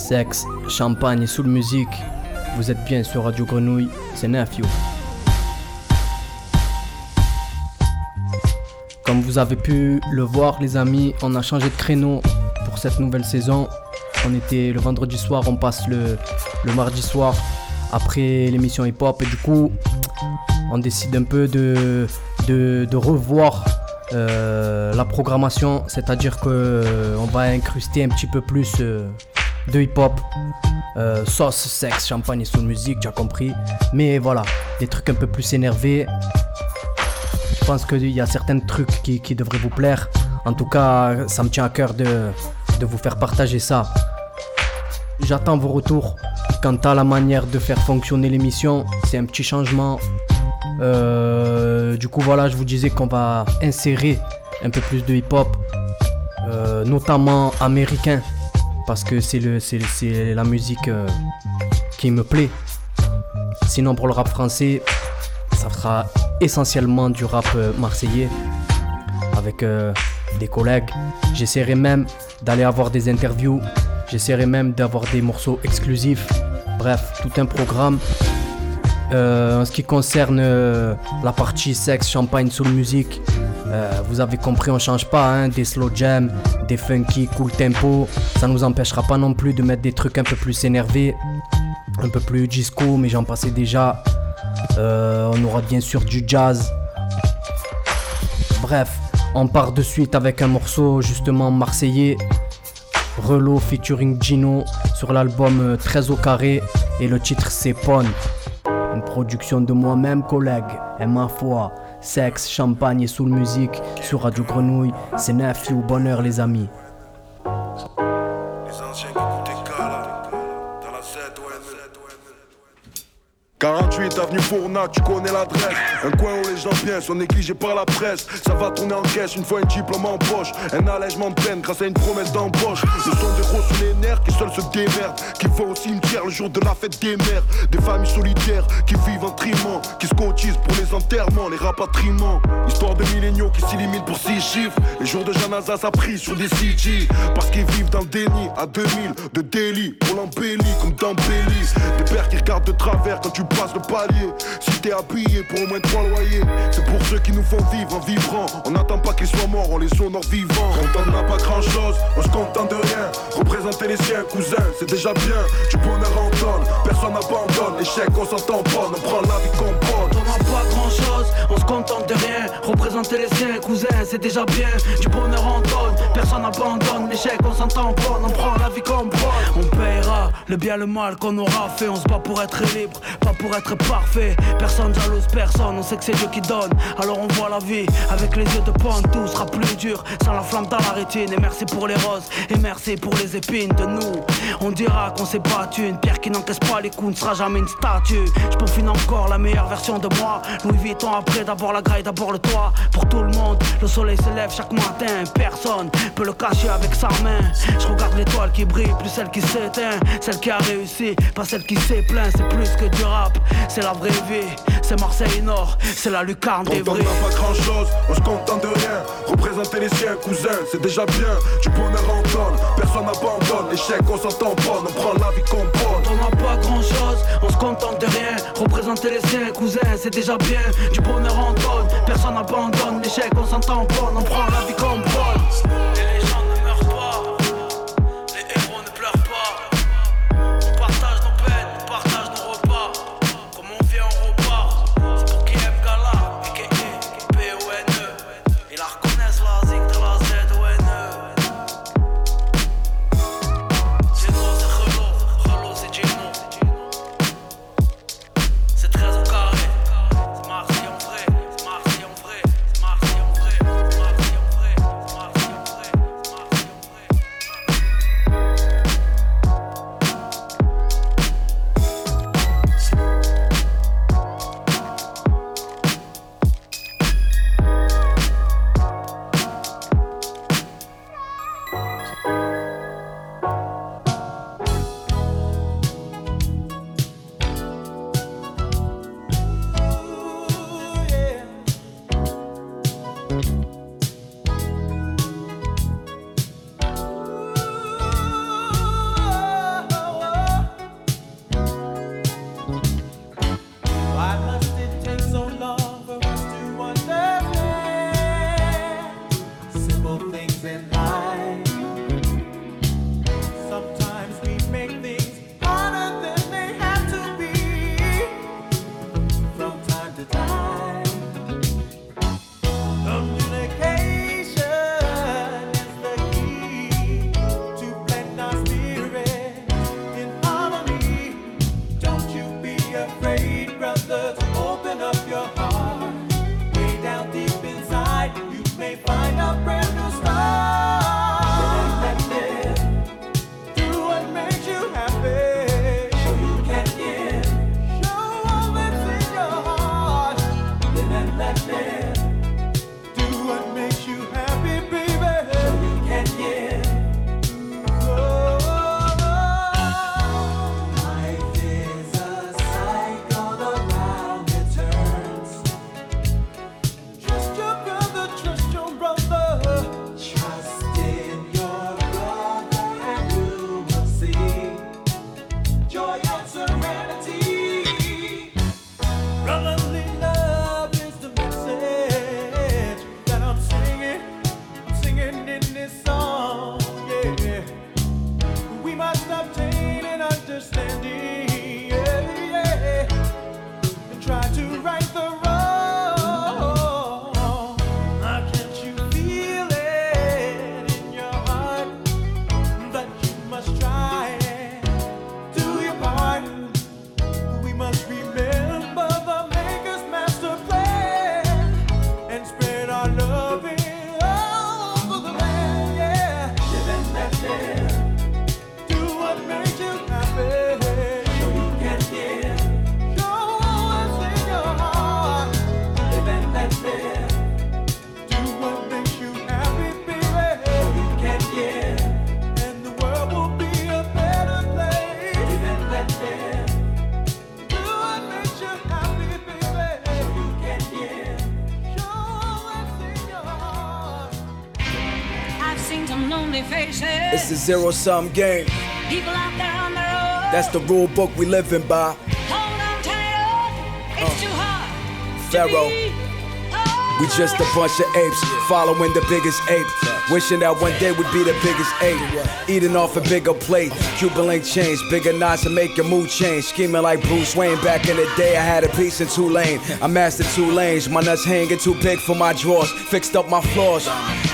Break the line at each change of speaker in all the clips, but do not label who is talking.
Sexe, champagne et soul musique. Vous êtes bien sur Radio Grenouille, c'est Nafio. Comme vous avez pu le voir, les amis, on a changé de créneau pour cette nouvelle saison. On était le vendredi soir, on passe le, mardi soir après l'émission hip-hop. Et du coup, on décide un peu de, revoir euh, la programmation, c'est-à-dire qu'on euh, va incruster un petit peu plus euh, de hip-hop, sauce, sexe, champagne et son musique, tu as compris. Mais voilà, des trucs un peu plus énervés. Je pense qu'il y a certains trucs qui, devraient vous plaire. En tout cas, ça me tient à cœur de, de vous faire partager ça. J'attends vos retours quant à la manière de faire fonctionner l'émission. C'est un petit changement. Euh, du coup, voilà, je vous disais qu'on va insérer un peu plus de hip-hop, euh, notamment américain, parce que c'est la musique euh, qui me plaît. Sinon, pour le rap français, ça sera essentiellement du rap marseillais avec des collègues. J'essaierai même d'aller avoir des interviews J'essaierai même d'avoir des morceaux exclusifs. Bref, tout un programme. Euh, en ce qui concerne euh, la partie sexe, champagne, soul music, euh, vous avez compris, on change pas. Hein, des slow jams, des funky, cool tempo. Ça nous empêchera pas non plus de mettre des trucs un peu plus énervés, un peu plus disco, mais j'en passais déjà. on aura bien sûr du jazz. Bref, on part de suite avec un morceau justement marseillais Relo featuring Gino sur l'album 13 euh, au carré et le titre c'est Pon. Une production de moi-même collègue et ma foi, sexe, champagne et soul musique sur Radio Grenouille, c'est neuf ou bonheur les amis.
48 avenue Fournac, tu connais l'adresse. Un coin où les gens viennent sont négligés par la presse. Ça va tourner en caisse une fois un diplôme en poche. Un allègement de peine grâce à une promesse d'embauche. Ce sont des gros sous les nerfs qui seuls se démerdent. Qui vont au cimetière le jour de la fête des mères. Des familles solitaires qui vivent en trimant. Qui se cotisent pour les enterrements, les rapatriements. Histoire de milléniaux qui s'éliminent pour six chiffres. Les jours de Janaza, ça pris sur des CG. Parce qu'ils vivent dans le déni à 2000 de délit. Pour l'embellir comme dans Des pères qui regardent de travers quand tu passe le Si t'es appuyé pour au moins trois loyers, c'est pour ceux qui nous font vivre en vivrant. On n'attend pas qu'ils soient morts, on les honore vivants. Quand on n'a pas grand chose, on se contente de rien. Représenter les siens, cousins, c'est déjà bien. Du bonheur en donne, personne n'abandonne. L'échec, on s'entend pas, on prend la vie qu'on
on se contente de rien. Représenter les siens, cousins, c'est déjà bien. Du bonheur en donne, personne n'abandonne. L'échec, on s'entend pas, on prend la vie qu'on On paiera le bien, le mal qu'on aura fait. On se bat pour être libre, pas pour être parfait. Personne jalouse personne, on sait que c'est Dieu qui donne. Alors on voit la vie avec les yeux de pointe, tout sera plus dur sans la flamme dans la rétine. Et merci pour les roses, et merci pour les épines de nous. On dira qu'on s'est battu, une pierre qui n'encaisse pas les coups ne sera jamais une statue. Je peaufine encore la meilleure version de moi. Louis Vuitton après d'abord la graille, d'abord le toit. Pour tout le monde, le soleil se lève chaque matin. Personne peut le cacher avec sa main. Je regarde l'étoile qui brille, plus celle qui s'éteint. Celle qui a réussi, pas celle qui s'est plaint. C'est plus que du rap, c'est la vraie vie. C'est Marseille Nord, c'est la lucarne des vrais.
On n'a pas grand chose, on se contente de rien. Représenter les siens, cousins, c'est déjà bien. Du bonheur en donne, personne n'abandonne. L'échec, on s'entend pas, on prend la vie qu'on prend.
On n'a pas grand chose, on se contente de rien. Représenter les siens, cousins, c'est déjà bien. Du bonheur personne n'abandonne. L'échec, on s'entend pas, on prend la vie qu'on prend.
zero sum game.
People out there on the road.
That's the rule book we living by.
Hold on tight, it's uh. too hard.
Pharaoh. We just a bunch of apes following the biggest ape. Wishing that one day would be the biggest ape. Eating off a bigger plate. Cuban link change, bigger knots to make your mood change. Scheming like Bruce Wayne. Back in the day, I had a piece in Tulane. I mastered two lanes. My nuts hanging too big for my drawers. Fixed up my floors.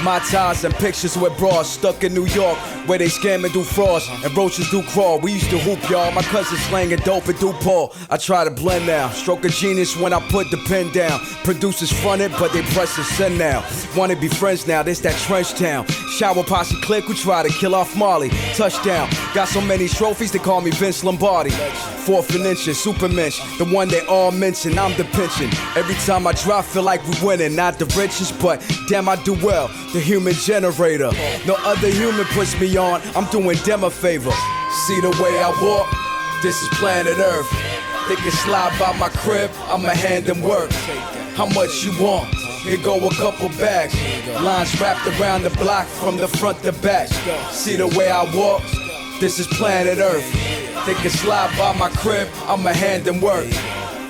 My ties and pictures with bras. Stuck in New York where they scam and do frauds and roaches do crawl. We used to hoop, y'all. My cousin slanging dope and do Paul. I try to blend now. Stroke a genius when I put the pen down. Producers fronted, but they press the send now. Wanna be friends now, this that trench town. Shower posse click, who try to kill off Marley. Touchdown. Got so many trophies, they call me Vince Lombardi. Fourth and inches, super mensch. The one they all mention, I'm the pension. Every time I drop, feel like we're winning. Not the richest, but damn, I do well. The human generator. No other human puts me on. I'm doing them a favor. See the way I walk? This is planet Earth. They can slide by my crib, I'ma hand them work. How much you want? Here go a couple bags. Lines wrapped around the block from the front to back. See the way I walk? This is planet Earth. They can slide by my crib, I'ma hand them work.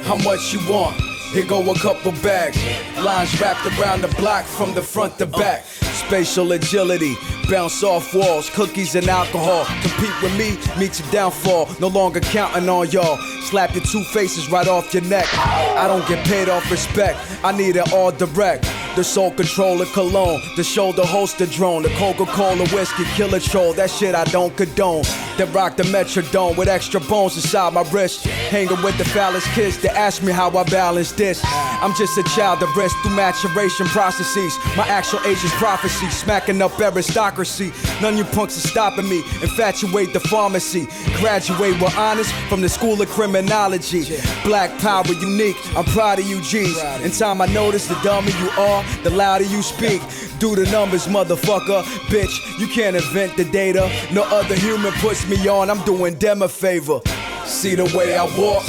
How much you want? Here go a couple bags. Lines wrapped around the block from the front to back. Spatial agility, bounce off walls, cookies and alcohol. Compete with me, meet your downfall. No longer counting on y'all. Slap your two faces right off your neck. I don't get paid off respect, I need it all direct. The soul controller cologne, the shoulder holster drone, the Coca Cola whiskey killer troll. That shit I don't condone. That rock the Metrodome with extra bones inside my wrist. Hanging with the phallus kids to ask me how I balance this. I'm just a child that rests through maturation processes. My actual age is prophecy, smacking up aristocracy. None of you punks are stopping me. Infatuate the pharmacy. Graduate with honors from the school of criminology. Black power unique. I'm proud of you, G's. In time I notice the dummy you are, the louder you speak. Do the numbers, motherfucker. Bitch, you can't invent the data. No other human puts me on. I'm doing them a favor. See the way I walk?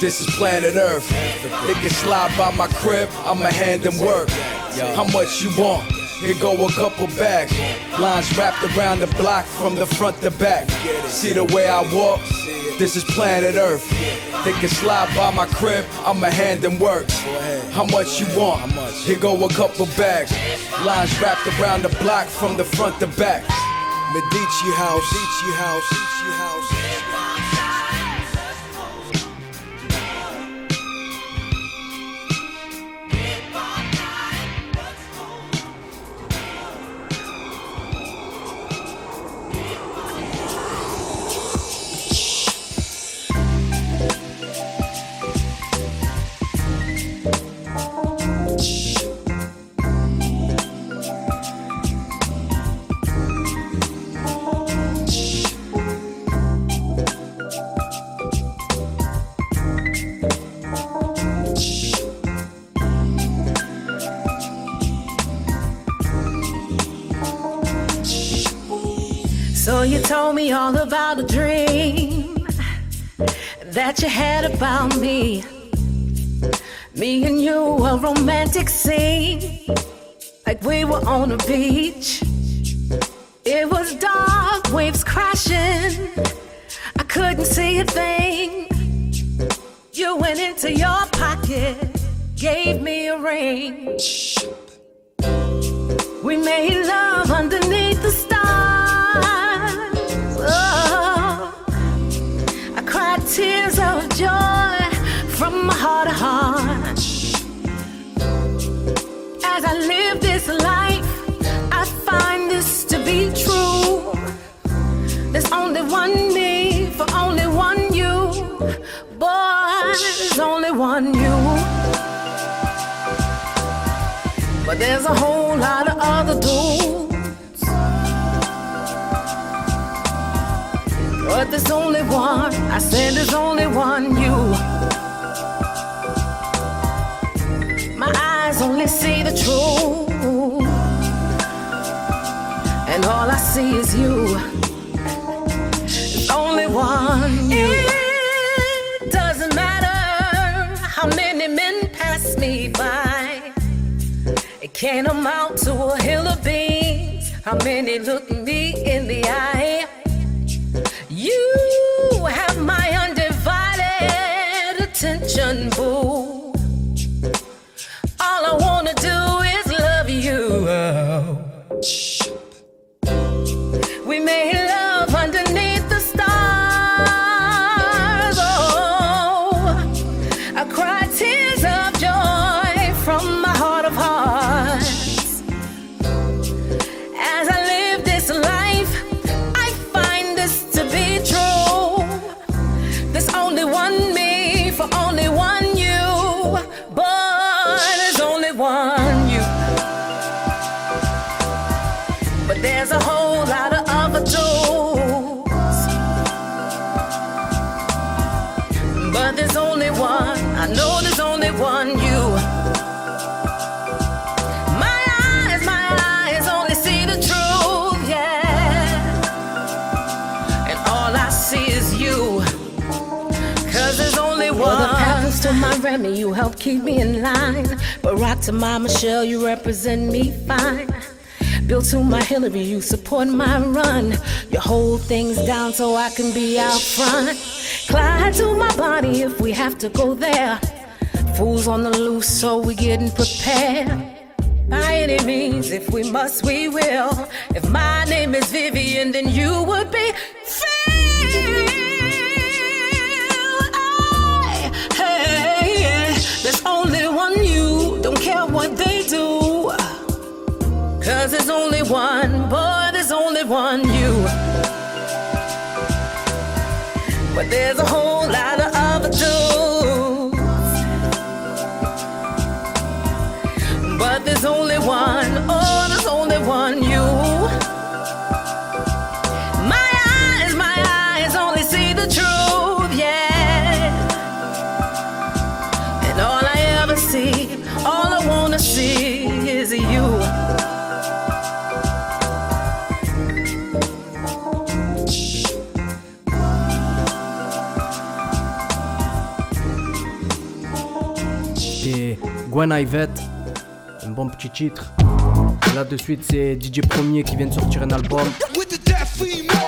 This is planet Earth. They can slide by my crib, I'ma hand them work. How much you want? Here go a couple bags. Lines wrapped around the block from the front to back. See the way I walk? This is planet Earth. They can slide by my crib, I'ma hand them work. How much you want? Here go a couple bags. Lines wrapped around the block from the front to back. Medici house, Medici house.
All about a dream that you had about me. Me and you, a romantic scene, like we were on a beach. It was dark, waves crashing. I couldn't see a thing. You went into your pocket, gave me a ring. We made love underneath the stars. Tears of joy from my heart to heart. As I live this life, I find this to be true. There's only one me for only one you. Boy, there's only one you. But there's a whole lot of other dudes. But there's only one, I said there's only one you. My eyes only see the truth. And all I see is you. There's only one you. It doesn't matter how many men pass me by. It can't amount to a hill of beans. How many look me in the eye? You have my undivided attention, boo. All I wanna do is love you. We made Papoose to my Remy, you help keep me in line. Barack to my Michelle, you represent me fine. Bill to my Hillary, you support my run. You hold things down so I can be out front. Clyde to my body if we have to go there. Fools on the loose, so we getting prepared. By any means, if we must, we will. If my name is Vivian, then you would be Cause there's only one, boy, there's only one you. But there's a whole lot of other dudes. But there's only one, oh, there's only one you.
Gwen Ivette, un bon petit titre. Là de suite c'est DJ Premier qui vient de sortir un album. Oh,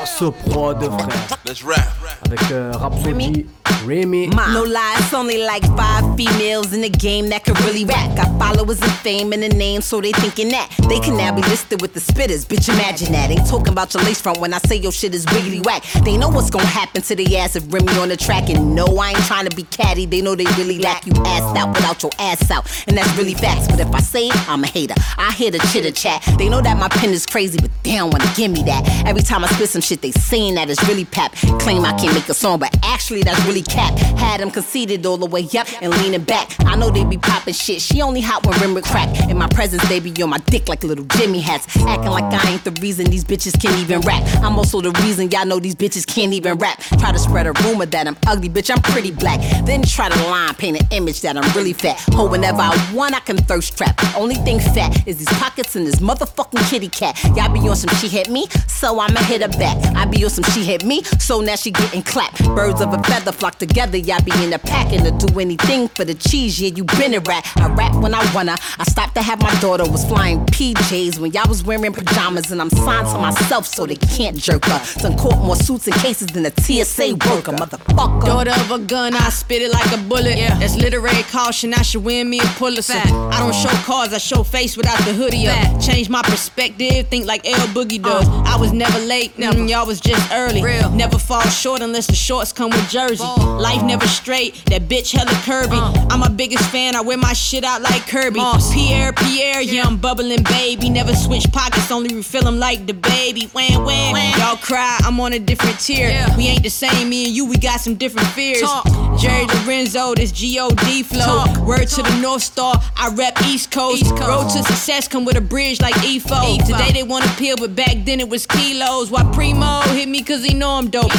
ce prod frère.
Let's rap.
Avec euh, Rhapsody, Remy.
No lie, it's only like five females in the game that could really rap. Got followers and fame and a name, so they thinking that they can now be listed with the spitters. Bitch, imagine that. Ain't talking about your lace front when I say your shit is wiggly whack. They know what's gonna happen to the ass if Remy on the track. And no, I ain't trying to be catty. They know they really lack you assed out without your ass out. And that's really facts. But if I say it, I'm a hater. I hear the chitter chat. They know that my pen is crazy, but they don't wanna give me that. Every time I spit some shit, they saying that it's really pap. Claim I can't make a song, but Actually, that's really cap. Had him conceited all the way up and leaning back. I know they be popping shit. She only hot when rim crack. In my presence, they be on my dick like little Jimmy hats. Acting like I ain't the reason these bitches can't even rap. I'm also the reason y'all know these bitches can't even rap. Try to spread a rumor that I'm ugly, bitch, I'm pretty black. Then try to line paint an image that I'm really fat. Ho, whenever I want, I can thirst trap. Only thing fat is these pockets and this motherfucking kitty cat. Y'all be on some she hit me, so I'ma hit her back. I be on some she hit me, so now she getting clapped. Birds of a feather flock together, y'all be in a pack and to do anything for the cheese. Yeah, you been a rat. I rap when I wanna. I stopped to have my daughter was flying PJs when y'all was wearing pajamas, and I'm signed to myself so they can't jerk her. Done caught more suits and cases than a TSA worker, motherfucker.
Daughter of a gun, I spit it like a bullet. Yeah. That's literary caution, I should win me a Pulitzer. I don't show cars, I show face without the hoodie up. Change my perspective, think like L Boogie does. Uh. I was never late, never. Mm, y'all was just early. Real. Never fall short unless the shorts come with jersey. Ball. Life never straight, that bitch hella curvy. Uh. I'm my biggest fan, I wear my shit out like Kirby. Moss. Pierre, Pierre, yeah, I'm bubbling baby. Never switch pockets, only refill them like the baby. Wham, wham. wham. Y'all cry, I'm on a different tier. Yeah. We ain't the same, me and you, we got some different fears. Talk. Jerry Lorenzo, this G-O-D flow. Talk. Word to the North Star, I rep East Coast. East Coast. Road to success come with a bridge like EFO. EFO. Today they wanna peel, but back then it was kilos. Why Primo hit me cause he know I'm dope.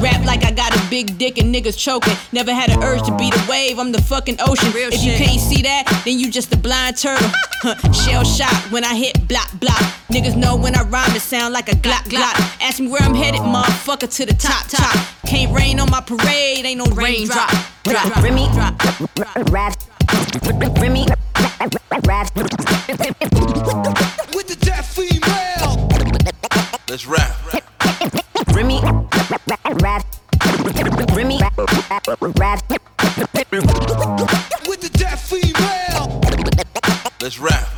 Rap like I got a big dick and niggas choking. Never had an urge to be the wave, I'm the fucking ocean. Real if shit. you can't see that, then you just a blind turtle. Shell shot when I hit block block. Niggas know when I rhyme it sound like a glock glock. Ask me where I'm headed, motherfucker, to the top top. Can't rain on my parade, ain't no raindrop. Drop, drop, Remy, drop, rap, Remy, rap.
With the deaf female. Let's rap.
Remy, rap.
With the deaf female. Let's rap.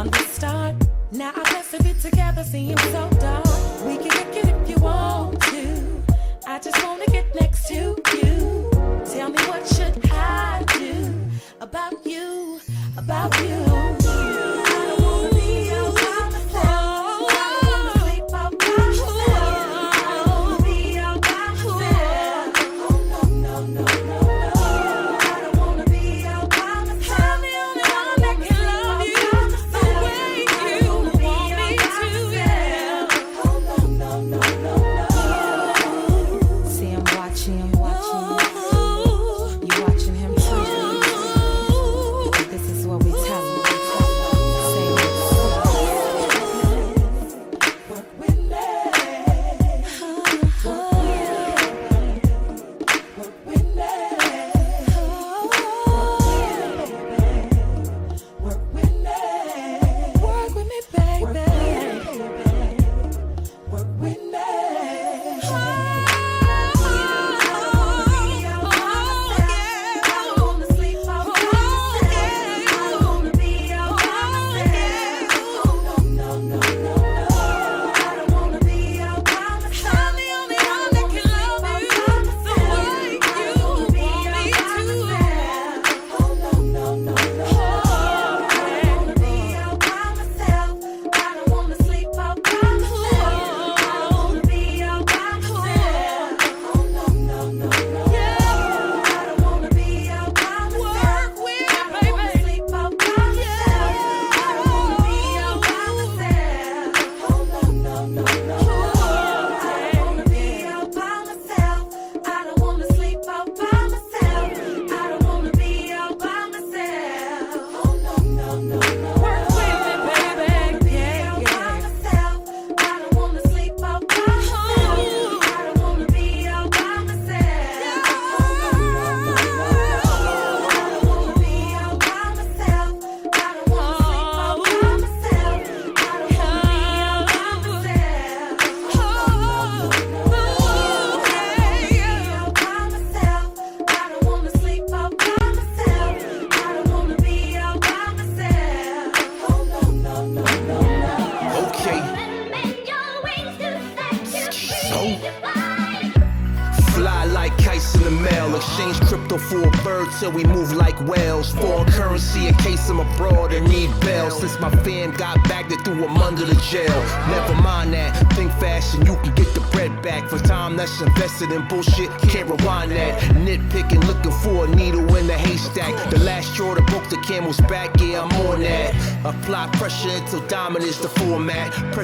from the start. Now I guess if it's together seems so dark. We can lick it if you want to. I just wanna get next to you. Tell me what should I do about you, about you.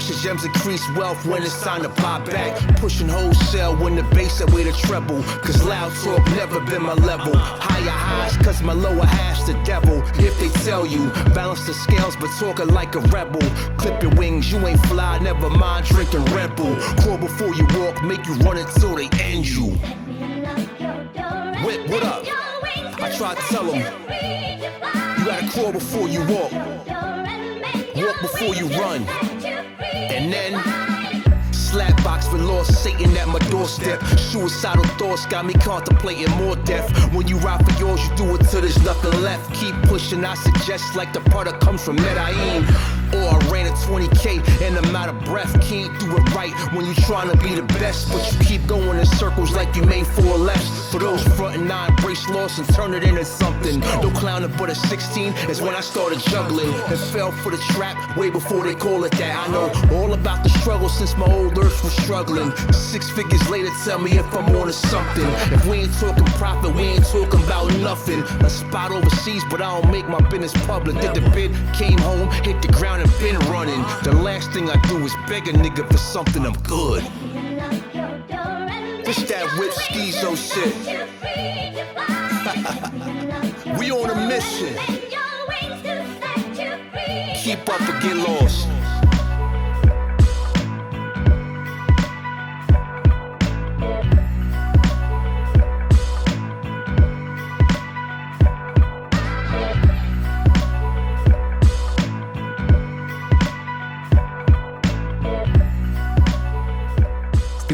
Precious gems increase wealth when it's time to buy back. Pushing wholesale when the bass way the treble. Cause loud talk never been my level. Higher highs, cause my lower half's the devil. If they tell you, balance the scales, but talking like a rebel. Clip your wings, you ain't fly, never mind drinking Red Bull. Crawl before you walk, make you run until they end you. Whip, what up? I try to tell them, you gotta crawl before you walk, walk before you run, and then slap box for lost Satan at my doorstep. Suicidal thoughts got me contemplating more death. When you ride for yours, you do it till there's nothing left. Keep pushing, I suggest like the product comes from Medellin. Or I ran a 20k and I'm out of breath. Can't do it right when you're trying to be the best. But you keep going in circles like you made four lefts. For those frontin', I embrace loss and turn it into something. No clowning but a 16 is when I started juggling and fell for the trap way before they call it that. I know all about the struggle since my old earth was struggling. Six figures later, tell me if I'm on to something. If we ain't talking profit, we ain't talking about nothing. A spot overseas, but I don't make my business public. Did the bid, came home, hit the ground and been running. The last thing I do is beg a nigga for something I'm good. This that whip schizo shit. we on a mission. Keep up or get lost.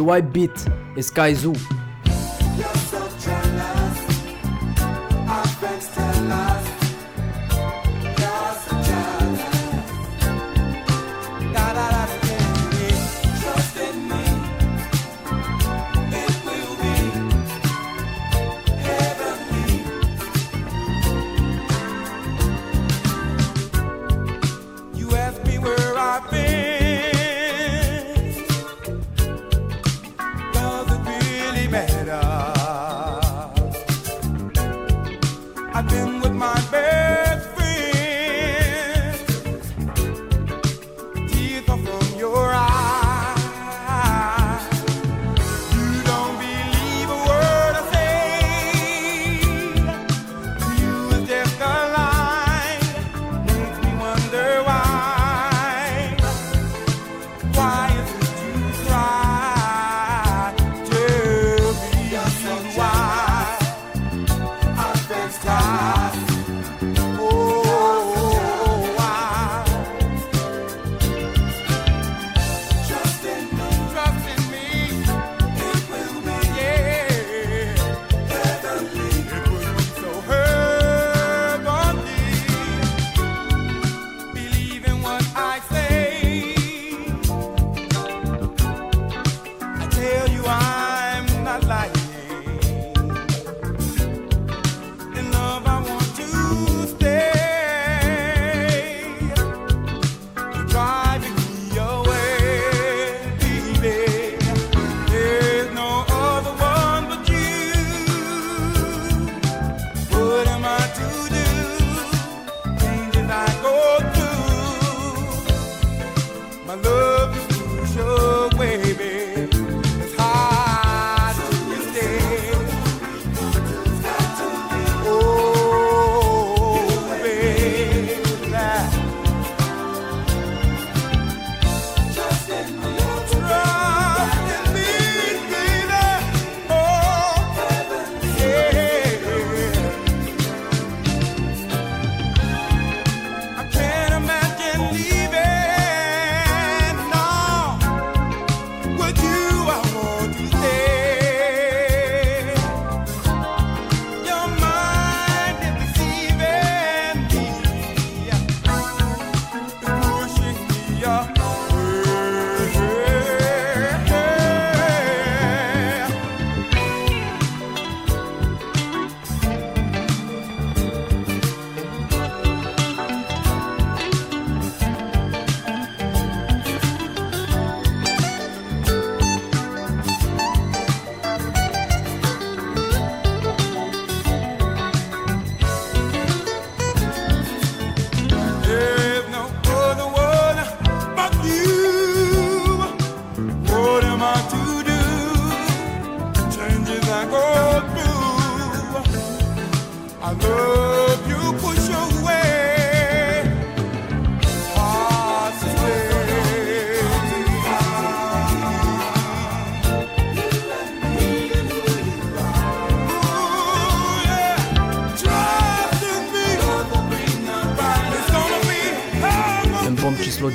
C'était White Beat Skyzoo.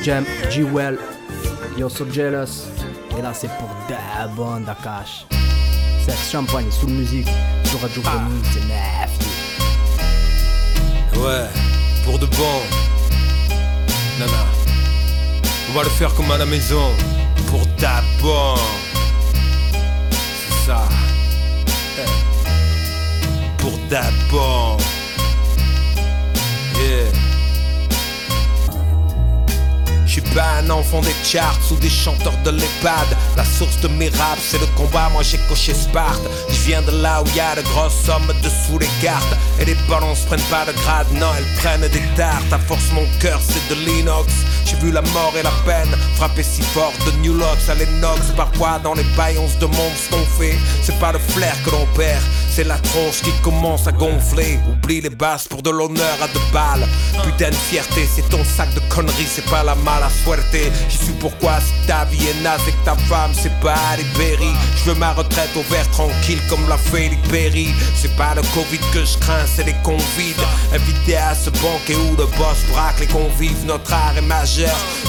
Jam, G-Well, Yo So Jealous. Et là, c'est pour Dabon Dakash. C'est Champagne, sous musique, sur Radio Grenouille, c'est neuf.
Ouais, pour de bon. Nana. On va le faire comme à la maison. Pour d'abord. C'est ça. Eh. Pour d'abord. Yeah. Un enfant des charts ou des chanteurs de l'EHPAD. La source de mes raps, c'est le combat. Moi j'ai coché Sparte. Je viens de là où y a de grosses sommes dessous les cartes. Et les balances prennent pas de grade, non, elles prennent des tartes. À force, mon cœur c'est de l'inox. J'ai vu la mort et la peine frapper si fort de New Locks à l'Enox. Parfois, dans les baillons de monde, ce qu'on fait, c'est pas le flair que l'on perd. C'est la tronche qui commence à gonfler. Oublie les basses pour de l'honneur à deux balles. Putain de fierté, c'est ton sac de conneries, c'est pas la mala suerte. J'y suis pourquoi si ta vie est naze et que ta femme c'est pas Ali Berry. Je veux ma retraite au vert tranquille comme l'a fait Perry. C'est pas le Covid que je crains, c'est les convives. Invités à ce banquet où le boss braque les convives. Notre art est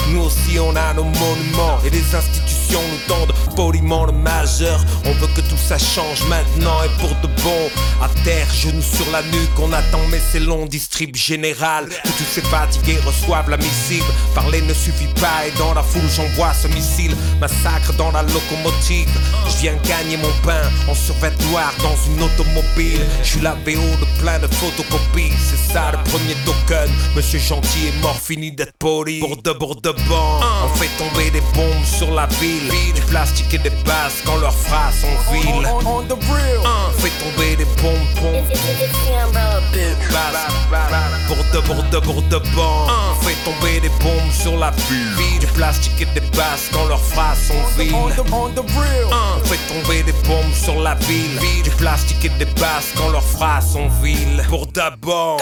Nous aussi on a nos monuments et les institutions nous tendent poliment le majeur. On veut que tout ça change maintenant et pour de bon. À terre, genoux sur la nuque, on attend mais c'est long, distrib général. Que tous ces fatigués reçoivent la missive. Parler ne suffit pas et dans la foule j'envoie ce missile. Massacre dans la locomotive. Je viens gagner mon pain en survêt dans une automobile. Je suis la VO de plein de photocopies. C'est ça le premier token. Monsieur Gentil est mort, fini d'être poli. Pour de pour de bon, on fait tomber des bombes sur la ville. Du plastique et des bases quand leurs phrases sont viles. On fait tomber des bombes, bombes. Bases. Pour de pour de pour de bon, on fait tomber des bombes sur la ville. Du plastique et des bases quand leurs phrases sont viles. On fait tomber des bombes sur la ville. Du plastique et des bases quand leurs phrases sont viles. Pour d'abord.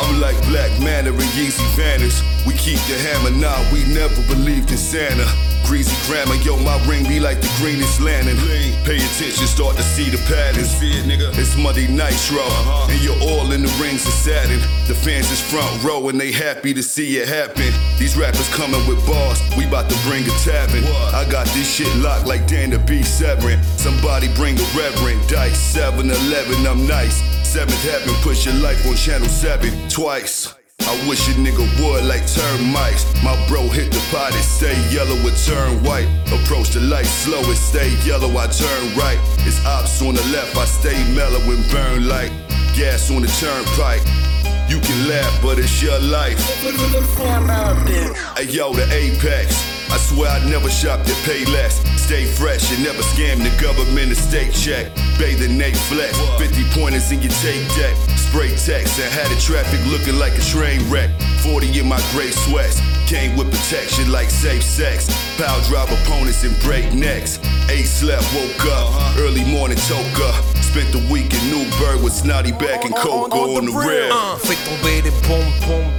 I'm like Black Manor and Yeezy Vanish. We keep the hammer now, we never believed in Santa. Greasy grammar, yo, my ring be like the greenest lantern. Pay attention, start to see the patterns. See it, nigga. It's Monday Nitro, uh-huh. and you're all in the rings of Saturn. The fans is front row, and they happy to see it happen. These rappers coming with bars, we bout to bring a tavern. I got this shit locked like Dan the B Severin. Somebody bring a reverend. Dice 7 11, I'm nice. Seventh heaven, push your life on channel 7 twice. I wish a nigga would like termites. My bro hit the pot, stay yellow, it turn white. Approach the light slow, it stay yellow, I turn right. It's ops on the left, I stay mellow and burn like gas on the turnpike. You can laugh, but it's your life. Hey yo, the apex. I swear I never shopped at Payless. Stay fresh and never scam the government a state check. Bathing Nate flex, 50 pointers in your tape deck. Spray text and had the traffic looking like a train wreck. 40 in my gray sweats. Came with protection like safe sex. Power drive opponents and break necks. Eight slept, woke up. Early morning choker. Spent the week in Newburgh with Snotty back and Coco on the rail.
Uh, fait tomber des bombes, bombes,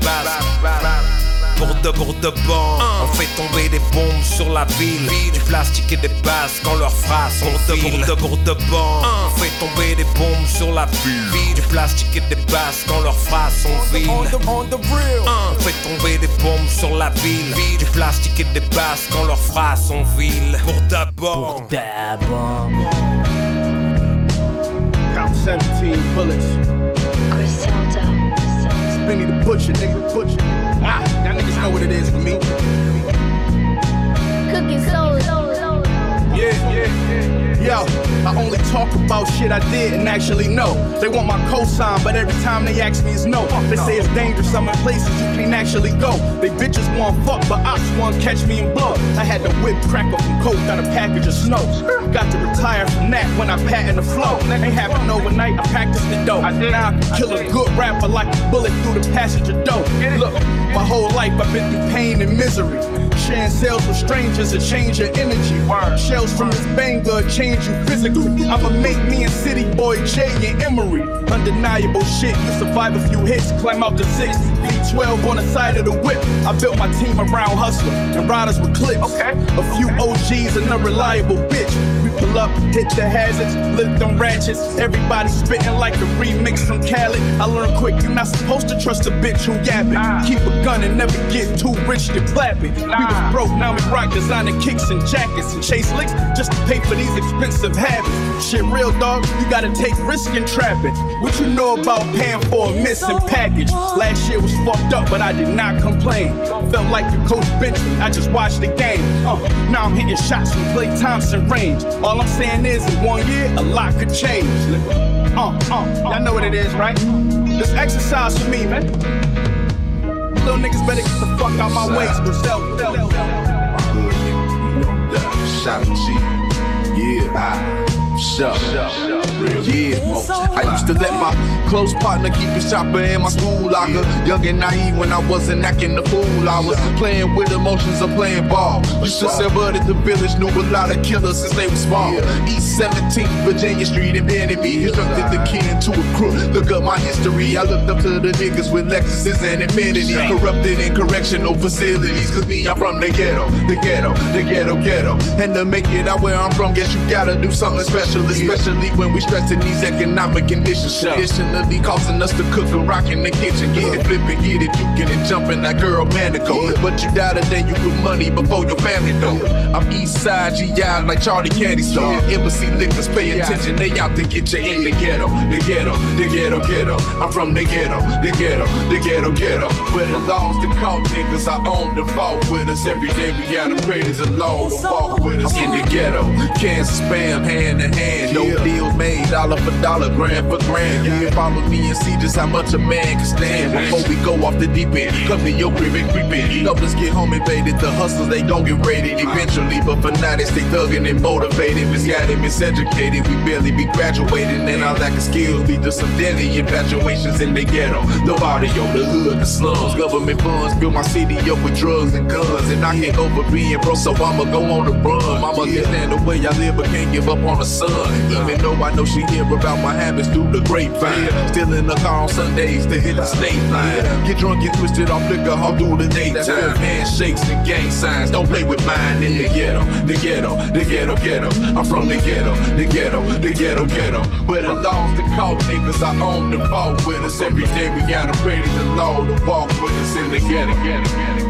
bombes. Pour de pour de bon, on fait tomber des bombes sur la ville. Du plastique et des bases quand leurs phrases sont pour de pour de bon, on fait tomber des bombes sur la ville. Du plastique et des bases quand leurs phrases sont viles. On fait tomber des bombes sur la ville. Du plastique et des bases quand leurs phrases sont viles. Pour d'abord.
Pour d'abord.
Count 17 bullets. Benny the Butcher, nigga, Butcher. Ah, y'all niggas know what it is for me.
Cooking soul.
Yeah, yeah, yeah. Yo, I only talk about shit I didn't actually know. They want my cosign, but every time they ask me, it's no. They say it's dangerous, I'm in places you can't actually go. They bitches want fuck, but ops want catch me in blood. I had to whip cracker from coke, got a package of snow. Got to retire from that when I patent the flow. Ain't happen overnight, I practiced the dope. Now I can kill a good rapper like a bullet through the passenger door. Look, my whole life I've been through pain and misery. Sharing cells with strangers to change your energy. Shells from this banger change you physically. I'ma make me and City Boy Jay and Emery. Undeniable shit, you survive a few hits, climb out the six. Be 12 on the side of the whip. I built my team around hustlers and riders with clips. Okay. A few OGs and a reliable bitch. We pull up, hit the hazards, lift them ratchets. Everybody spitting like a remix from Khaled. I learned quick, you're not supposed to trust a bitch who yapping. Keep a gun and never get too rich to clapping. We was broke, now we rock designer kicks and jackets and chase licks just to pay for these expensive habits. Shit real dog, you gotta take risk in trapping. What you know about paying for a missing package? Last year was fucked up, but I did not complain. Felt like the coach benched me, I just watched the game. Uh, now I'm hitting shots from Klay Thompson range. All I'm saying is, in one year, a lot could change. Uh, uh, y'all know what it is, right? This exercise for me, man. Little niggas better get the fuck out my way.
Shout out. Yeah, I, Yeah, I used to let my close partner keep his chopper in my school locker. Young and naive when I wasn't acting the fool. I was playing with emotions of playing ball. Used to sell bud at the village, knew a lot of killers since they was small. East 17th, Virginia Street, invented me. Instructed the kid into a crook. Look up my history. I looked up to the niggas with Lexuses and Infiniti. Corrupted in correctional facilities. Cause me, I'm from the ghetto, the ghetto, the ghetto, ghetto. And to make it out where I'm from, guess you gotta do something special. Especially when we stressing these economic conditions. Traditionally causing us to cook and rock in the kitchen. Get it, flip it, get it, juking and jumping that girl manico. But you die today, you put money before your family though. I'm east side GI like Charlie Candy Store. Embassy liquors, pay attention, they out to get you in the ghetto. The ghetto, the ghetto, ghetto. I'm from the ghetto, the ghetto, the ghetto, ghetto. Where the laws to call niggas, I own the vault with us. Every day we gotta pray to the Lord to walk with us in the ghetto. Cancer spam hand in hand, no deals made, dollar for dollar, grand for grand. Yeah, follow me and see just how much a man can stand. Before we go off the deep end, come to your crib and creep in. Help us get home invaded. The hustlers, they gon' get raided eventually. But for now, they stay thugging and motivated. Misguided, miseducated. We barely be graduating. And our lack of skills lead to some deadly infatuations in the ghetto. Nobody on the hood, the slums. Government funds fill my city up with drugs and guns. And I can't go for being broke, so I'ma go on the run. Mama can stand the way I live, but can't give up on the Even though I know she hear about my habits through the grapevine. Still in the car on Sundays to hit the state line. Get drunk, get twisted off liquor all through the daytime. Handshakes and gang signs, don't play with mine in the ghetto, the ghetto, the ghetto, ghetto. I'm from the ghetto, the ghetto, the ghetto, ghetto. Where the laws to call niggas, I own the vault with us. Every day we gotta pray to the Lord to walk with us in the ghetto, ghetto, ghetto, ghetto.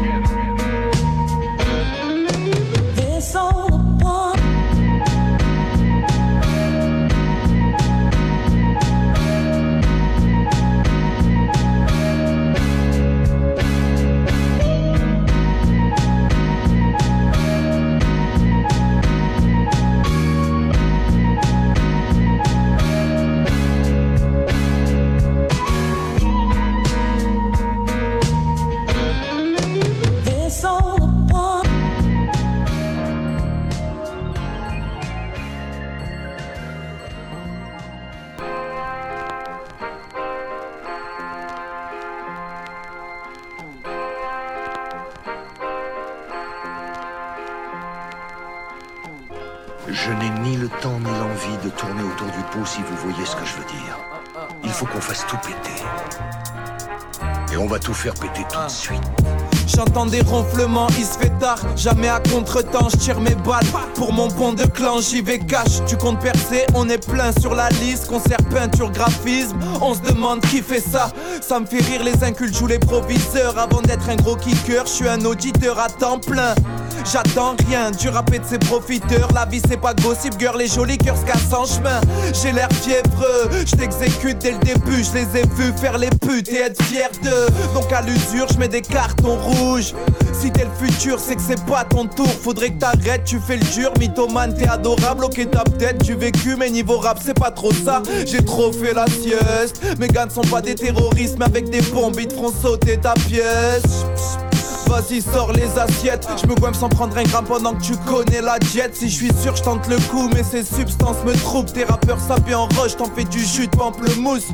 Ni le temps ni l'envie de tourner autour du pot si vous voyez ce que je veux dire. Il faut qu'on fasse tout péter. Et on va tout faire péter tout de suite.
J'entends des ronflements, il se fait tard, jamais à contre-temps, je tire mes balles pour mon pont de clan, j'y vais cash, tu comptes percer, on est plein sur la liste, concert, peinture, graphisme, on se demande qui fait ça, ça me fait rire les incultes, jouent les proviseurs, avant d'être un gros kicker, je suis un auditeur à temps plein. J'attends rien du rap et de ses profiteurs. La vie c'est pas gossip girl, les jolis cœurs se cassent en chemin. J'ai l'air fiévreux, je t'exécute dès le début. Je les ai vus faire les putes et être fier d'eux. Donc à l'usure, je mets des cartons rouges. Si t'es le futur, c'est que c'est pas ton tour. Faudrait que t'arrêtes, tu fais le dur. Mythomane, t'es adorable. Ok, t'as peut-être du vécu, mais niveau rap, c'est pas trop ça. J'ai trop fait la sieste. Mes gars ne sont pas des terroristes, mais avec des bombes, ils te feront sauter ta pièce. Vas-y, sors les assiettes. Je me gomme sans prendre un gramme pendant que tu connais la diète. Si je suis sûr, je tente le coup, mais ces substances me trouvent. Tes rappeurs sapés en roche, t'en fais du jus de pamplemousse.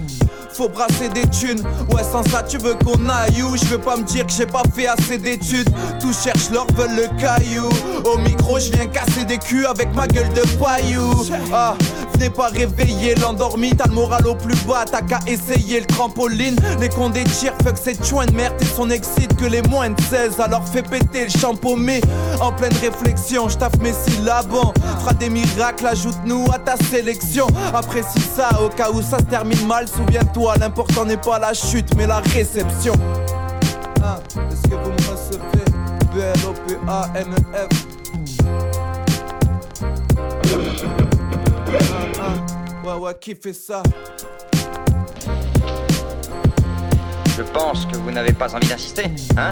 Faut brasser des thunes, ouais, sans ça tu veux qu'on aille où? Je veux pas me dire que j'ai pas fait assez d'études. Tous cherchent l'or, veulent le caillou. Au micro, je viens casser des culs avec ma gueule de paillou. Ah, venez pas réveiller l'endormi. T'as le moral au plus bas, t'as qu'à essayer le trampoline. Les cons des tirs, fuck cette chouin de merde et son excite que les moins de 16. Alors fais péter le champommé. En pleine réflexion, j'taffe mes syllabes. Fera des miracles, ajoute-nous à ta sélection. Apprécie ça au cas où ça se termine mal. Souviens-toi, l'important n'est pas la chute, mais la réception. Ah, est-ce que vous me recevez? B-L-O-P-A-N-E-F. Ah, ah, ouais, ouais, qui fait ça?
Je pense que vous n'avez pas envie d'insister, hein?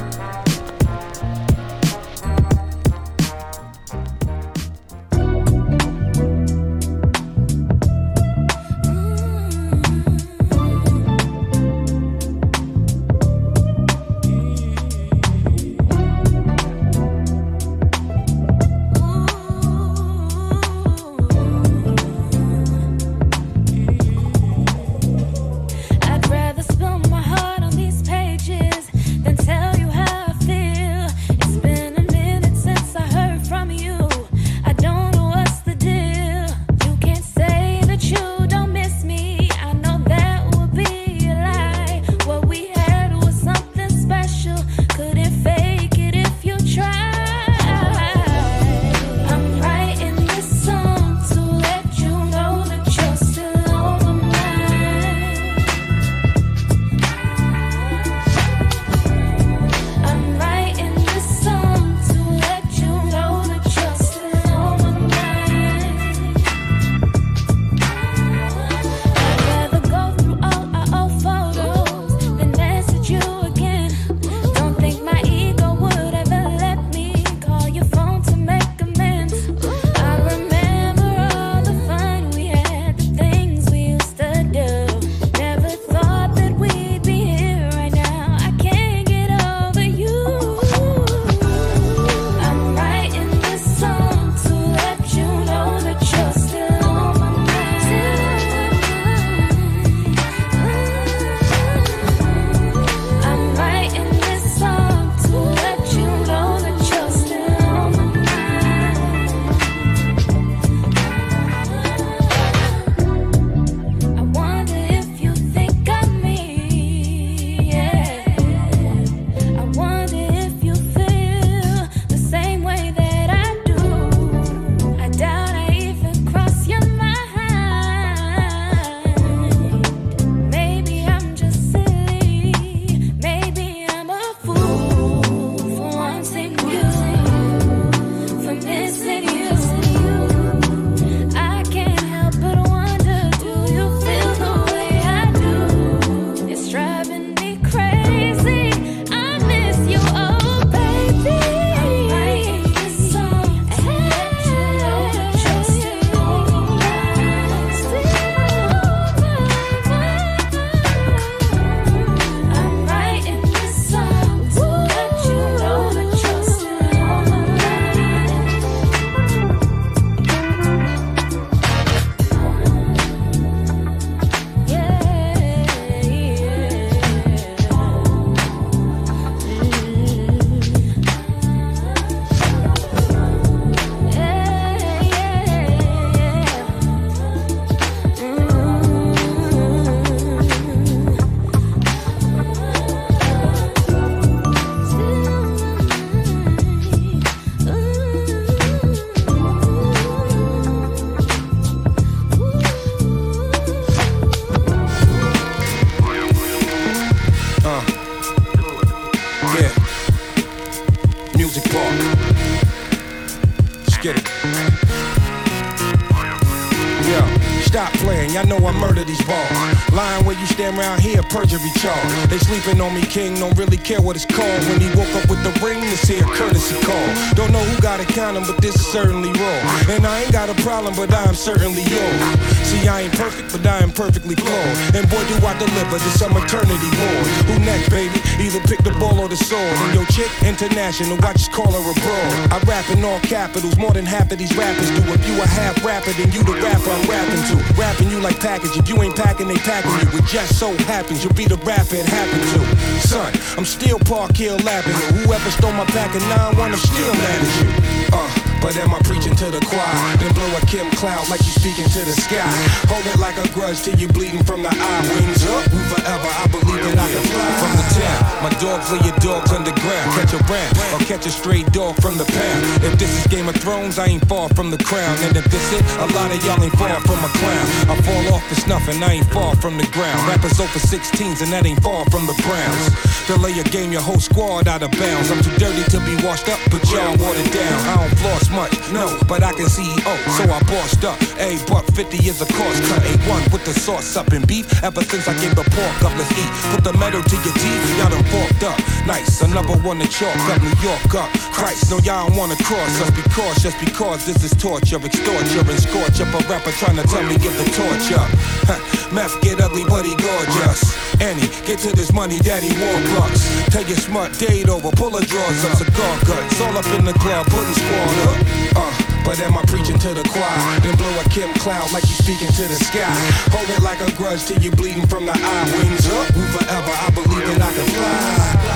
King. Really care what it's called. When he woke up with the ring, this here courtesy call. Don't know who got to count him, but this is certainly raw. And I ain't got a problem, but I'm certainly yours. See, I ain't perfect, but I am perfectly flawed. And boy, do I deliver to some eternity more. Who next, baby? Either pick the ball or the sword. And your chick, international, I just call her abroad. I rap in all capitals, more than half of these rappers do. If you a half rapper, then you the rapper I'm rapping to. Rapping you like package. If you ain't packing, they packing you. It just so happens you'll be the rapper it happened to. Son, I'm still Park Hill Avenue. Whoever stole my pack of 9-1, I'm still mad at you. Uh, but am I preaching to the choir? Then blow a Kim cloud like you speaking to the sky. Hold it like a grudge till you bleeding from the eye. Wings up, we forever. I believe that I can fly from the town. My dogs lay your dogs underground. Catch a ram or catch a stray dog from the pound. If this is Game of Thrones, I ain't far from the crown. And if this it, a lot of y'all ain't far from a crown. I fall off, it's nothing. I ain't far from the ground. Rappers over 16s and that ain't far from the Browns. Delay a game, your whole squad out of bounds. I'm too dirty to be washed up, but y'all watered down. I don't floss much, no, but I can see oh, so I bossed up. A buck 50 is a cost cut. A1 with the sauce up in beef. Ever since I gave the pork up, let's eat. Put the metal to your teeth, y'all done forked up. Nice, another one to chalk up, New York up. Christ, no, y'all don't wanna cross us. Be cautious because this is torture, extorture, and scorch up a rapper trying to tell me give the torch up. Huh, Meth get ugly, but he gorgeous. Annie, get to this money, daddy war bucks. Take your smart date over, pull a drawers up, cigar cuts. All up in the club, putting squad up. Uh, but am I preaching to the choir? Then blow a Kim cloud like you speaking to the sky. Hold it like a grudge till you bleeding from the eye. Wings up, we forever. I believe that I can fly.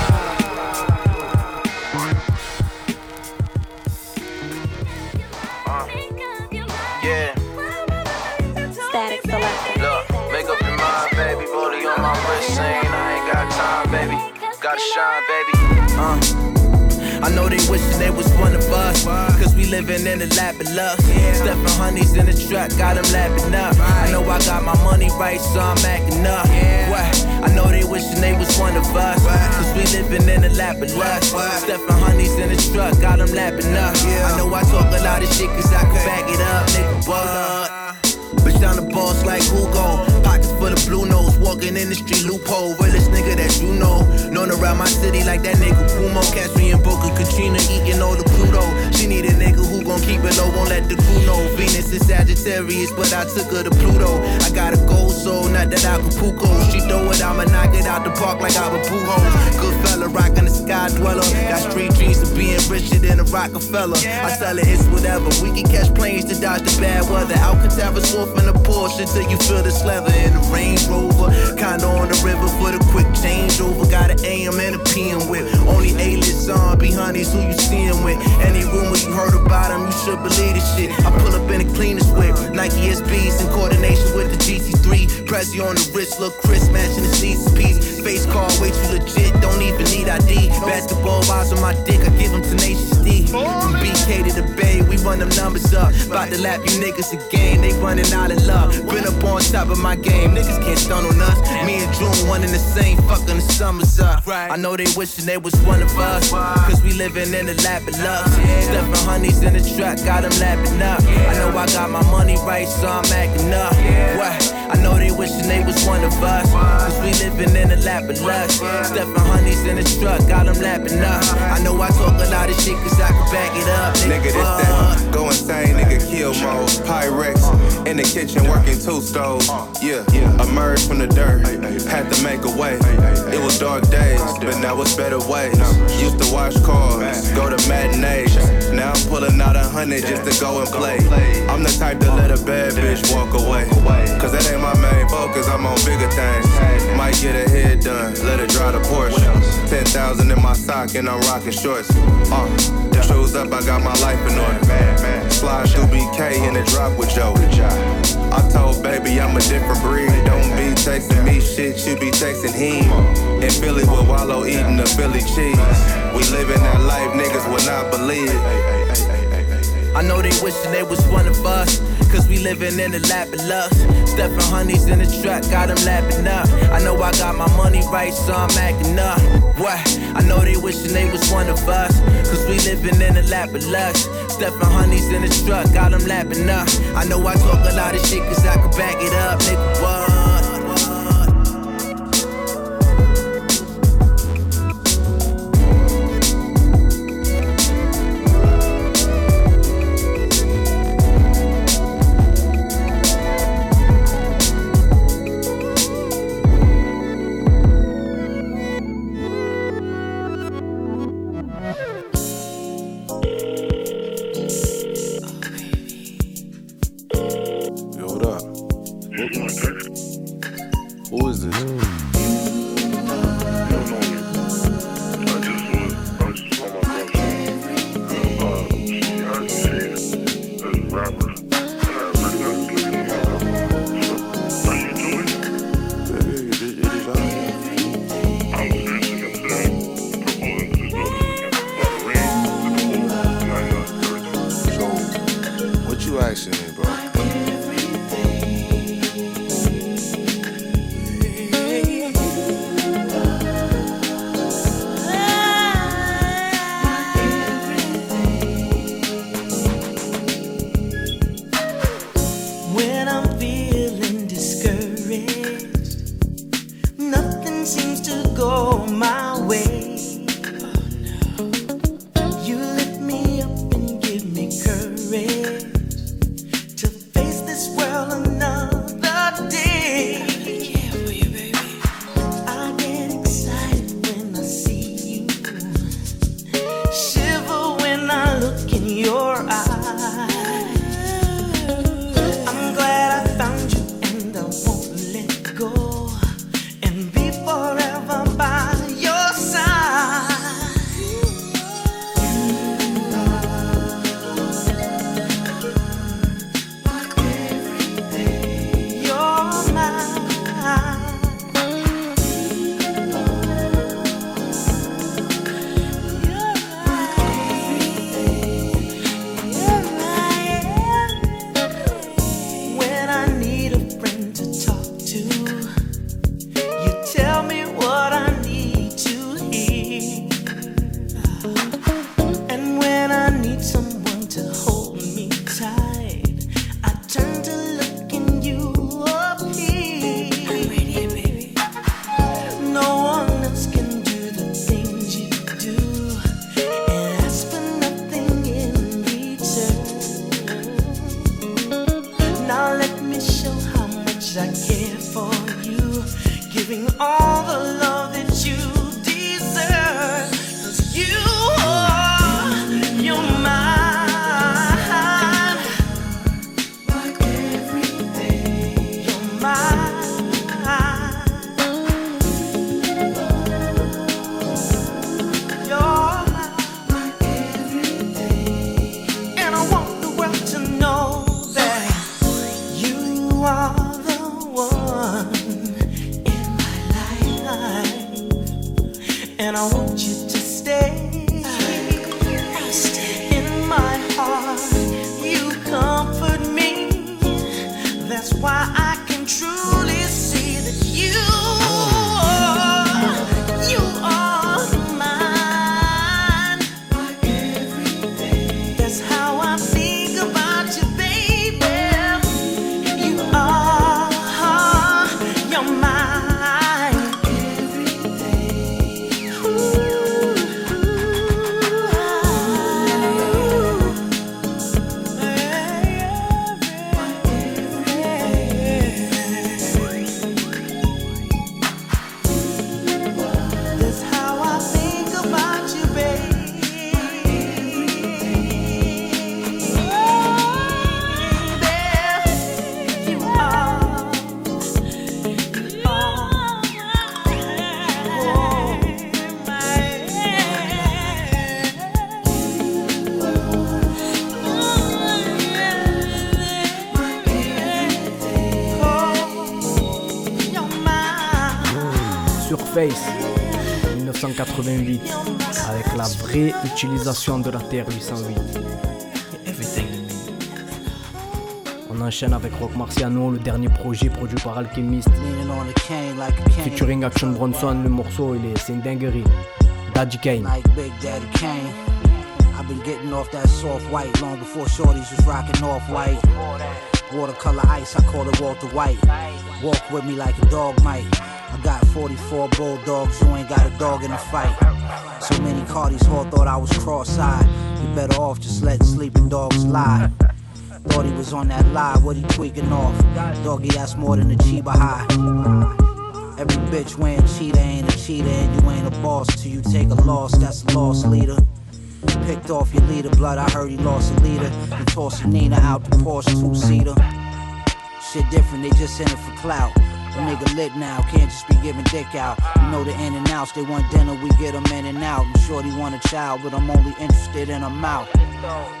Yeah.
Static selector.
Look, make up your mind, baby. Booty on my wrist, saying I ain't got time, baby. Gotta shine, baby.
Uh. I know they wishing they was one of us. Cause we living in the lap of luck. Stepping honeys in the truck, got them lapping up. I know I got my money right, so I'm acting up. What? I know they wishing they was one of us. Cause we living in the lap of luck. Stepping honeys in the truck, got them lapping up. I know I talk a lot of shit cause I can back it up, nigga. What? Bitch down the boss like Hugo. Pockets full of blue nose. Walking in the street loophole. Realest nigga that you know. Known around my city like that nigga Kumo. Catch me in Boca Katrina eating all the Pluto. She need a nigga who gon' keep it low. Won't let the crew know. Venus is Sagittarius, but I took her to Pluto. I got a gold soul, not that Acapulco. She throw it, I'ma knock it out the park like I'm a Pujols. Good fella, rockin' the sky dweller. Got street dreams of being richer than a Rockefeller. I sell it, it's whatever. We can catch planes to dodge the bad weather. Alcatraz wolf in a Porsche till you feel the leather in the Range Rover. Kinda on the river for the quick changeover. Got an AM and a PM with. Only A-list zombie honeys who you seeing with. Any rumor you heard about them, you should believe this shit. I pull up in the cleanest whip. Nike SBs in coordination with the GC3. Prezi on the wrist, look crisp, matching the seats piece. Face card, way too legit, don't even need ID. Basketball eyes on my dick, I give them tenacious D. From BK to the Bay, we run them numbers up. About to lap you niggas again, they running out of luck. Been up on top of my game, niggas can't stun on us. Me and June, one in the same, fucking the summers up. I know they wishing they was one of us, cause we living in the lap of luck. Stepping honeys in the truck, got them lapping up. I know I got my money right, so I'm acting up. What? I know they wishing they was one of us, cause we living in the lap of luck. Stepping honeys in the truck, got them lapping up. I know I talk a lot of shit, cause
the kitchen working two stoves. Yeah, emerged from the dirt, had to make a way. It was dark days, but now it's better ways. Used to watch cars, go to matinees. Now I'm pulling out a hundred just to go and play. I'm the type to let a bad bitch walk away. Cause that ain't my main focus, I'm on bigger things. Might get a head done, let her drive the Porsche. 10,000 in my sock and I'm rocking shorts. Uh, shoes up, I got my life in order. Slide through BK in the drop with Joe. I told baby I'm a different breed. Don't be texting me shit, you be texting him. In Philly with Wallo eating the Philly cheese. We living that life niggas would not believe.
I know they wishing they was one of us. Cause we living in the lap of luck. Stepping honeys in the truck, got them lapping up. I know I got my money right, so I'm acting up. What? I know they wishing they was one of us. Cause we living in the lap of luck. Stepping honeys in the truck, got them lapping up. I know I talk a lot of shit, cause I can back it up, nigga. What?
Sur Face 1988 avec la vraie utilisation de la TR-808. On enchaîne avec Rock Marciano, le dernier projet produit par Alchemist. Featuring Action Bronson, le morceau il est, une dinguerie. Daddy Kane.
Watercolor ice, I call White. Walk with me like a dog. Got 44 bulldogs, you ain't got a dog in a fight. So many Cardis thought I was cross-eyed. You better off just letting sleeping dogs lie. Thought he was on that lie, what he tweaking off? Doggy, that's more than a Chiba high. Every bitch wearing cheetah ain't a cheetah, and you ain't a boss till you take a loss. That's a loss leader. Picked off your leader, blood. I heard he lost a leader. And tossed Nina out the Porsche two seater. Shit different, they just in it for clout. The nigga lit now, can't just be giving dick out. You know the in and outs, they want dinner, we get them in and out. And shorty want a child, but I'm only interested in a mouth.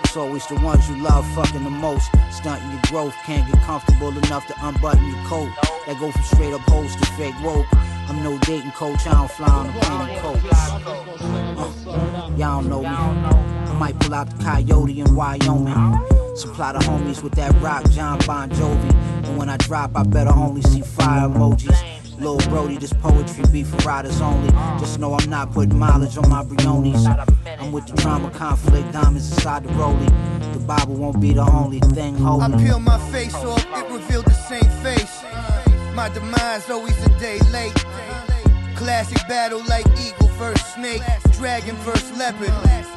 It's always the ones you love fucking the most. Stunting your growth, can't get comfortable enough to unbutton your coat. That go from straight up hoes to fake woke. I'm no dating coach, I don't fly on a plane of coach. Uh, y'all don't know me. I might pull out the coyote in Wyoming. Supply the homies with that rock, John Bon Jovi. And when I drop, I better only see fire emojis. Lil Brody, this poetry be for riders only. Just know I'm not putting mileage on my Briones. I'm with the drama, conflict, diamonds inside the rollie. The Bible won't be the only thing
I peel my face off, it revealed the same face. My demise always a day late. Classic battle like eagle versus snake, dragon versus leopard.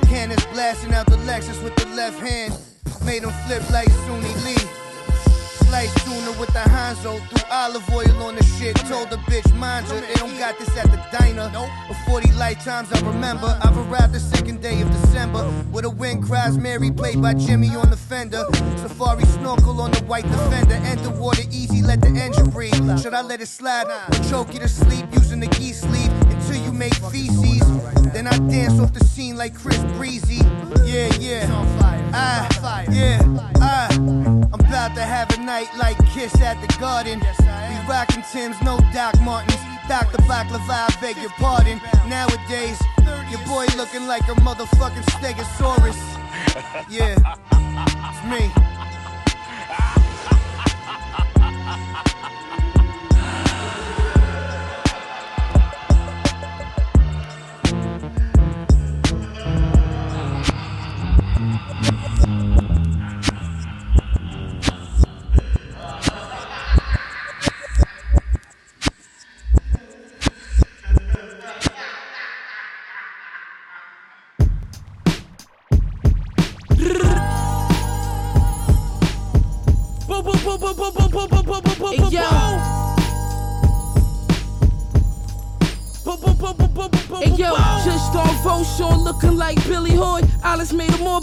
Cannons blasting out the Lexus with the left hand. Made him flip like Suni Lee. Slice tuna with the Hanzo, threw olive oil on the shit. Told the bitch, mind you, they don't got this at the diner. For 40 lifetimes I remember, I've arrived the second day of December. With a wind cries Mary, played by Jimi on the fender. Safari snorkel on the white defender. Enter water easy, let the engine breathe. Should I let it slide? Or choke you to sleep using the geese sleeve until you make feces? Then I dance off the scene like Chris Breezy. Yeah, yeah. Ah, yeah, ah. I'm about to have a night like Kiss at the Garden. We rockin' Tim's, no Doc Martens. Dr. Baklava, I beg your pardon. Nowadays, your boy looking like a motherfucking Stegosaurus. Yeah, it's me.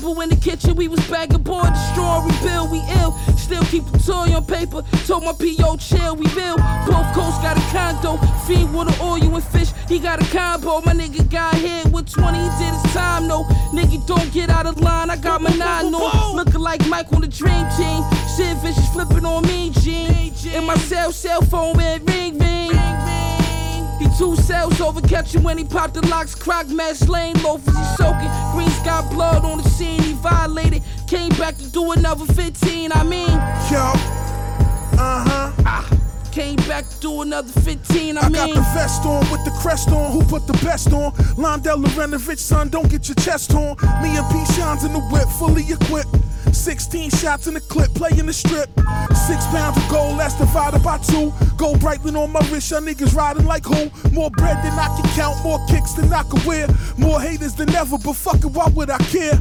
Marble in the kitchen, we was back aboard. Destroy, rebuild, we ill. Still keep the toy on paper. Told my PO chill, we real. Both coasts got a condo. Feed water, oil, and fish. He got a combo. My nigga got hit with 20, he did his time, no. Nigga, don't get out of line. I got my nine on. Looking like Mike on the dream team. Sid Vicious flipping on me, Gene. In my cell, cell phone, ring, ring. He two cells over, catch him when he popped the locks. Croc match lane, loafers he soaking. Green sky blood on the scene, he violated. Came back to do another 15, I mean.
Yo, uh huh.
Ah, came back to do another 15, I,
I
mean.
got the vest on with the crest on. Who put the best on? Londell Lorenovich, son, don't get your chest on. Me and P. Shines in the whip, fully equipped. 16 shots in the clip, playing the strip. Six pounds of gold, that's divided by two. Gold Breitling on my wrist, y'all niggas riding like who? More bread than I can count, more kicks than I can wear. More haters than ever, but fuck it, why would I care?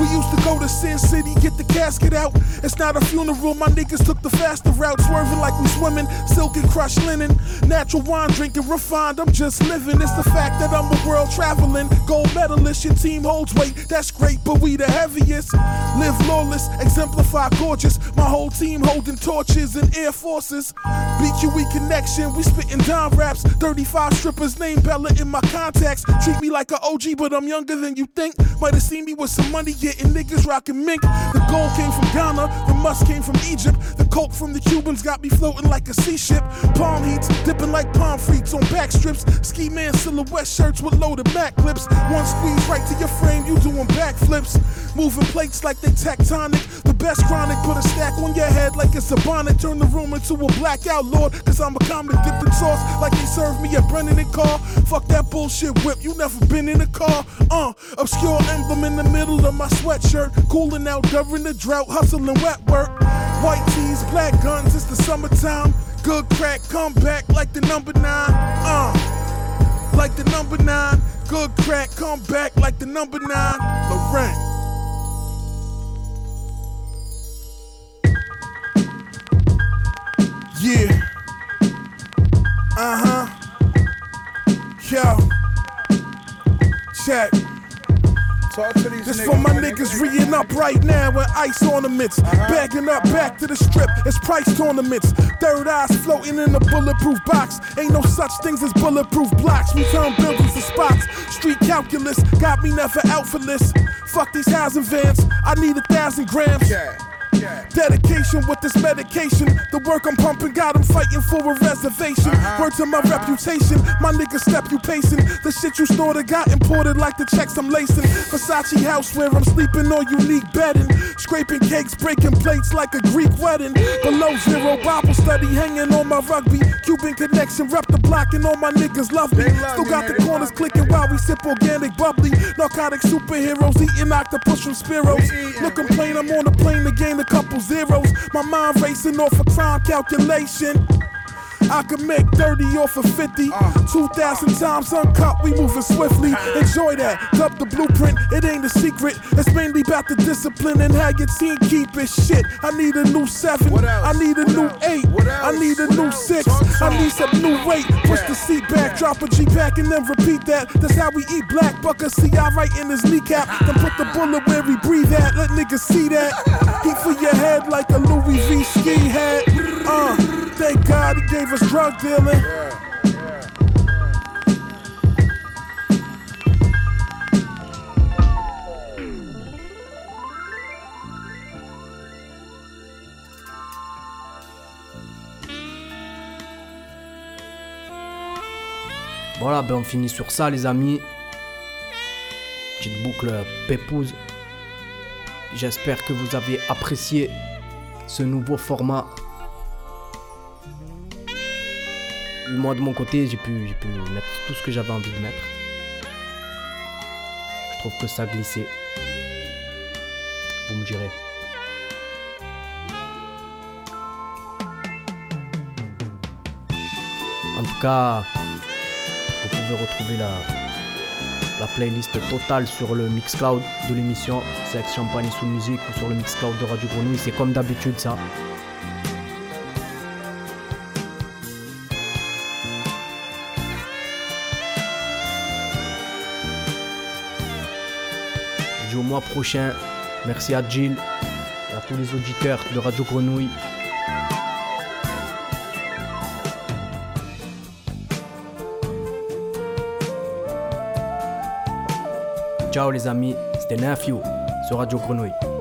We used to go to Sin City, get the casket out. It's not a funeral, my niggas took the faster route. Swerving like we swimming, silk and crushed linen. Natural wine drinking, refined, I'm just living. It's the fact that I'm a world traveling. Gold medalist, your team holds weight, that's great, but we the heaviest. Live lawless, exemplify gorgeous. My whole team holding torches and air forces. BQE connection, we spitting dime raps. 35 strippers, name Bella in my contacts. Treat me like an OG, but I'm younger than you think. Might have seen me with some money getting niggas rocking mink. The gold came from Ghana, the musk came from Egypt. The coke from the Cubans got me floating like a sea ship. Palm heats, dipping like palm freaks on back strips. Ski man silhouette shirts with loaded Mac clips. One squeeze right to your frame, you doing backflips. Moving plates like they tectonic. The best chronic, put a stack on your head like it's a bonnet. Turn the room into a blackout lord, cause I'm a comic dipped in sauce like they served me at Brennan and Carr. Fuck that bullshit whip, you never been in a car. Uh, obscure emblem in the middle my sweatshirt. Cooling out during the drought, hustling wet work. White tees, black guns, it's the summertime. Good crack, come back like the number nine. Uh, like the number nine. Good crack, come back like the number nine. Laurent. Yeah. Uh huh. Yo. Check. This
niggas,
for my niggas re up right now with ice ornaments. Bagging up back to the strip, it's price tournaments. Third eyes floating in a bulletproof box. Ain't no such things as bulletproof blocks. We turn buildings to spots. Street calculus got me never out for this. Fuck these housing vans, I need a thousand grams. Dedication with this medication. The work I'm pumping got 'em fighting for a reservation. Word to my reputation, my niggas step you pacing. The shit you snorted got imported like the checks I'm lacing. Versace house where I'm sleeping on unique bedding. Scraping cakes, breaking plates like a Greek wedding. Below zero Bible study hanging on my rugby. Cuban connection, rep the block and all my niggas love me. Still got the corners clicking while we sip organic bubbly. Narcotic superheroes eating octopus from Spiros. Looking plain, I'm on a plane to gain a couple zeros. My mind racing off a crime calculation. I could make 30 off of 50. 2,000 times uncut, we moving swiftly. Enjoy that. Dub the blueprint, it ain't a secret. It's mainly about the discipline and how your team keep it. Shit, I need a new seven. I need a new eight. I need a new six. I need some new weight. Push the seat back, drop a G back, and then repeat that. That's how we eat black. Bucker see I right in his kneecap. Then put the bullet where we breathe at. Let niggas see that. Heat for your head like a Louis V ski hat. Uh, thank God he gave us drug dealing.
Voilà, ben on finit sur ça, les amis. Petite boucle. J'espère que vous avez apprécié ce nouveau format. Moi, de mon côté, j'ai pu, j'ai pu mettre tout ce que j'avais envie de mettre. Je trouve que ça glissait. Vous me direz. En tout cas, vous pouvez retrouver la, la playlist totale sur le Mixcloud de l'émission. Champagne sous musique ou sur le Mixcloud de Radio Grenouille. C'est comme d'habitude ça. Prochain. Merci à Jill et à tous les auditeurs de Radio Grenouille. Ciao les amis, c'était Nephew sur Radio Grenouille.